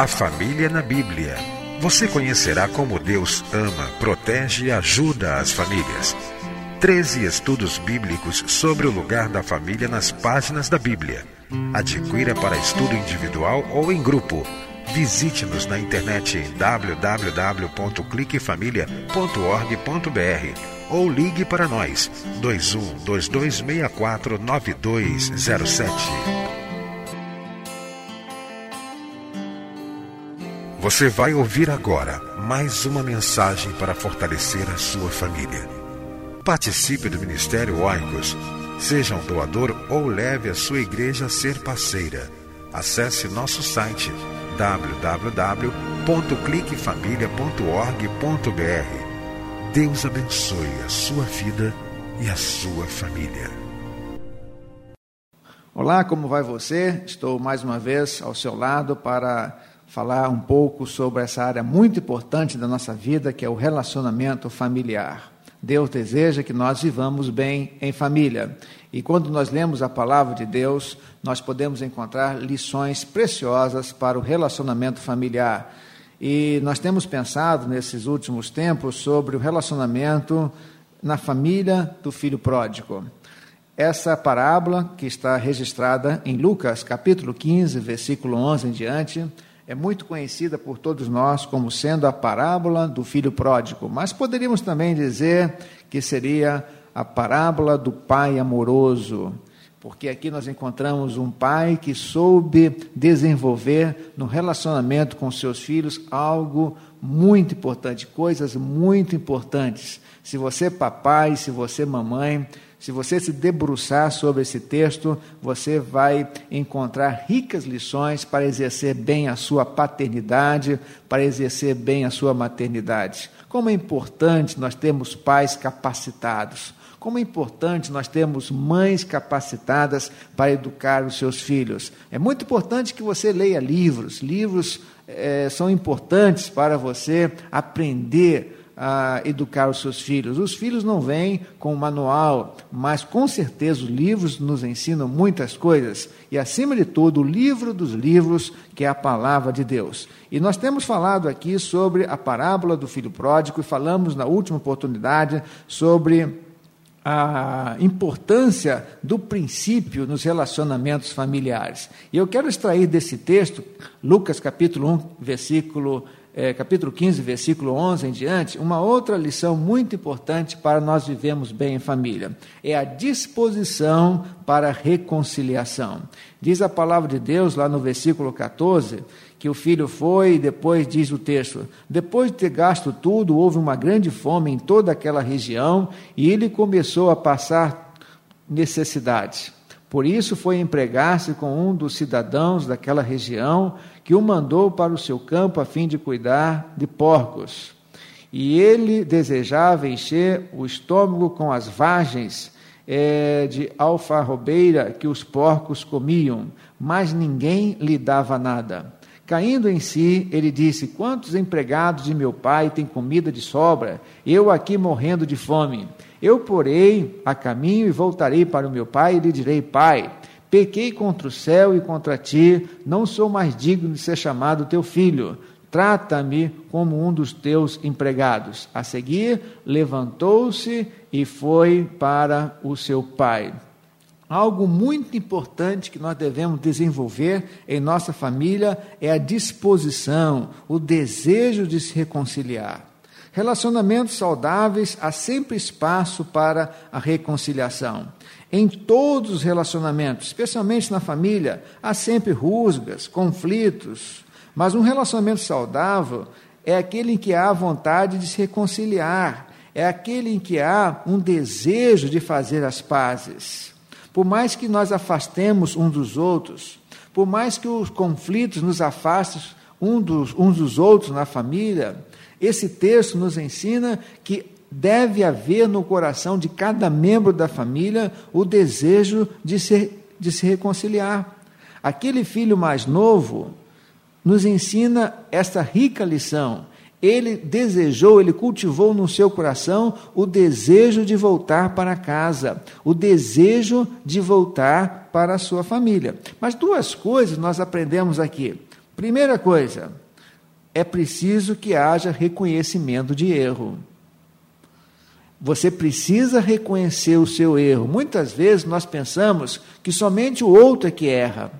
A família na Bíblia. Você conhecerá como Deus ama, protege e ajuda as famílias. 13 estudos bíblicos sobre o lugar da família nas páginas da Bíblia. Adquira para estudo individual ou em grupo. Visite-nos na internet em www.cliquefamilia.org.br ou ligue para nós 21 2264 9207. Você vai ouvir agora mais uma mensagem para fortalecer a sua família. Participe do Ministério Oicos. Seja um doador ou leve a sua igreja a ser parceira. Acesse nosso site www.cliquefamilia.org.br. Deus abençoe a sua vida e a sua família. Olá, como vai você? Estou mais uma vez ao seu lado para falar um pouco sobre essa área muito importante da nossa vida, que é o relacionamento familiar. Deus deseja que nós vivamos bem em família. E quando nós lemos a palavra de Deus, nós podemos encontrar lições preciosas para o relacionamento familiar. E nós temos pensado nesses últimos tempos sobre o relacionamento na família do filho pródigo. Essa parábola, que está registrada em Lucas, capítulo 15, versículo 11 em diante, é muito conhecida por todos nós como sendo a parábola do filho pródigo, mas poderíamos também dizer que seria a parábola do pai amoroso, porque aqui nós encontramos um pai que soube desenvolver no relacionamento com seus filhos algo muito importante, coisas muito importantes. Se você papai, se você mamãe, se você se debruçar sobre esse texto, você vai encontrar ricas lições para exercer bem a sua paternidade, para exercer bem a sua maternidade. Como é importante nós termos pais capacitados. Como é importante nós termos mães capacitadas para educar os seus filhos. É muito importante que você leia livros. Livros é, são importantes para você aprender a educar os seus filhos. Os filhos não vêm com um manual, mas com certeza os livros nos ensinam muitas coisas. E, acima de tudo, o livro dos livros, que é a palavra de Deus. E nós temos falado aqui sobre a parábola do filho pródigo e falamos na última oportunidade sobre a importância do princípio nos relacionamentos familiares. E eu quero extrair desse texto, Lucas capítulo 1, versículo é, capítulo 15, versículo 11 em diante, uma outra lição muito importante para nós vivemos bem em família. É a disposição para a reconciliação. Diz a palavra de Deus lá no versículo 14 que o filho foi, e depois diz o texto: depois de ter gasto tudo, houve uma grande fome em toda aquela região e ele começou a passar necessidades. Por isso foi empregar-se com um dos cidadãos daquela região, que o mandou para o seu campo a fim de cuidar de porcos. E ele desejava encher o estômago com as vagens é, de alfarrobeira que os porcos comiam, mas ninguém lhe dava nada. Caindo em si, ele disse: Quantos empregados de meu pai têm comida de sobra? Eu aqui morrendo de fome. Eu porei a caminho e voltarei para o meu pai e lhe direi: Pai, pequei contra o céu e contra ti, não sou mais digno de ser chamado teu filho. Trata-me como um dos teus empregados. A seguir, levantou-se e foi para o seu pai. Algo muito importante que nós devemos desenvolver em nossa família é a disposição, o desejo de se reconciliar. Relacionamentos saudáveis há sempre espaço para a reconciliação. Em todos os relacionamentos, especialmente na família, há sempre rusgas, conflitos. Mas um relacionamento saudável é aquele em que há vontade de se reconciliar, é aquele em que há um desejo de fazer as pazes. Por mais que nós afastemos uns dos outros, por mais que os conflitos nos afastem um dos, uns dos outros na família, esse texto nos ensina que deve haver no coração de cada membro da família o desejo de se, de se reconciliar. Aquele filho mais novo nos ensina esta rica lição. Ele desejou, ele cultivou no seu coração o desejo de voltar para casa, o desejo de voltar para a sua família. Mas duas coisas nós aprendemos aqui. Primeira coisa, é preciso que haja reconhecimento de erro. Você precisa reconhecer o seu erro. Muitas vezes nós pensamos que somente o outro é que erra.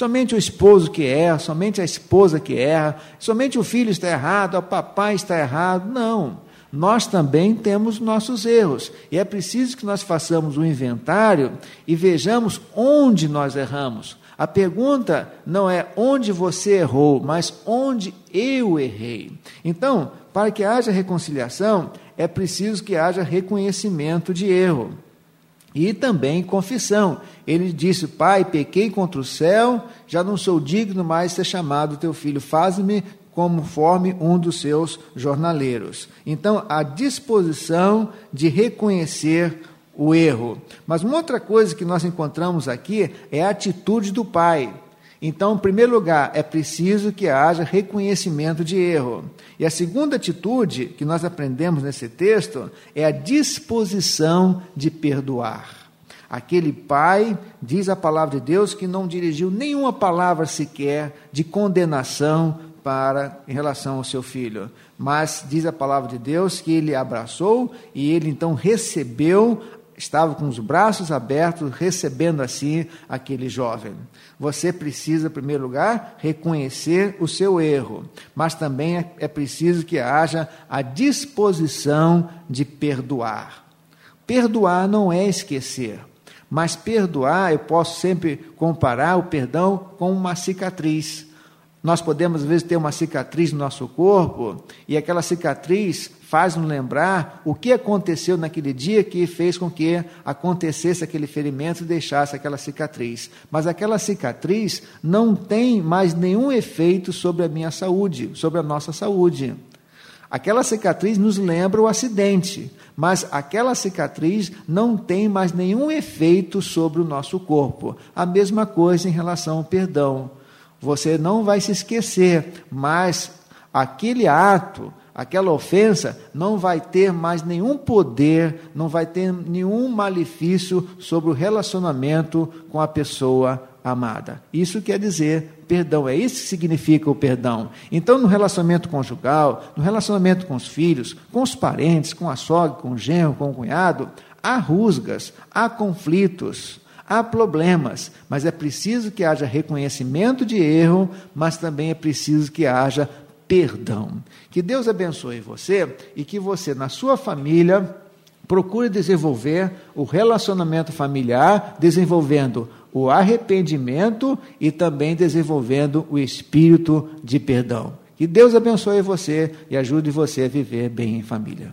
Somente o esposo que erra, somente a esposa que erra, somente o filho está errado, o papai está errado. Não. Nós também temos nossos erros. E é preciso que nós façamos um inventário e vejamos onde nós erramos. A pergunta não é onde você errou, mas onde eu errei. Então, para que haja reconciliação, é preciso que haja reconhecimento de erro. E também confissão. Ele disse: Pai, pequei contra o céu, já não sou digno mais de ser chamado teu filho. Faz-me conforme um dos seus jornaleiros. Então, a disposição de reconhecer o erro. Mas uma outra coisa que nós encontramos aqui é a atitude do pai. Então, em primeiro lugar, é preciso que haja reconhecimento de erro. E a segunda atitude que nós aprendemos nesse texto é a disposição de perdoar. Aquele pai, diz a palavra de Deus, que não dirigiu nenhuma palavra sequer de condenação para em relação ao seu filho, mas diz a palavra de Deus que ele abraçou e ele então recebeu estava com os braços abertos, recebendo assim aquele jovem. Você precisa, em primeiro lugar, reconhecer o seu erro, mas também é, é preciso que haja a disposição de perdoar. Perdoar não é esquecer, mas perdoar, eu posso sempre comparar o perdão com uma cicatriz. Nós podemos, às vezes, ter uma cicatriz no nosso corpo e aquela cicatriz faz-nos lembrar o que aconteceu naquele dia que fez com que acontecesse aquele ferimento e deixasse aquela cicatriz. Mas aquela cicatriz não tem mais nenhum efeito sobre a minha saúde, sobre a nossa saúde. Aquela cicatriz nos lembra o acidente, mas aquela cicatriz não tem mais nenhum efeito sobre o nosso corpo. A mesma coisa em relação ao perdão. Você não vai se esquecer, mas aquele ato, aquela ofensa não vai ter mais nenhum poder, não vai ter nenhum malefício sobre o relacionamento com a pessoa amada. Isso quer dizer perdão, é isso que significa o perdão. Então, no relacionamento conjugal, no relacionamento com os filhos, com os parentes, com a sogra, com o genro, com o cunhado, há rusgas, há conflitos. Há problemas, mas é preciso que haja reconhecimento de erro, mas também é preciso que haja perdão. Que Deus abençoe você e que você, na sua família, procure desenvolver o relacionamento familiar, desenvolvendo o arrependimento e também desenvolvendo o espírito de perdão. Que Deus abençoe você e ajude você a viver bem em família.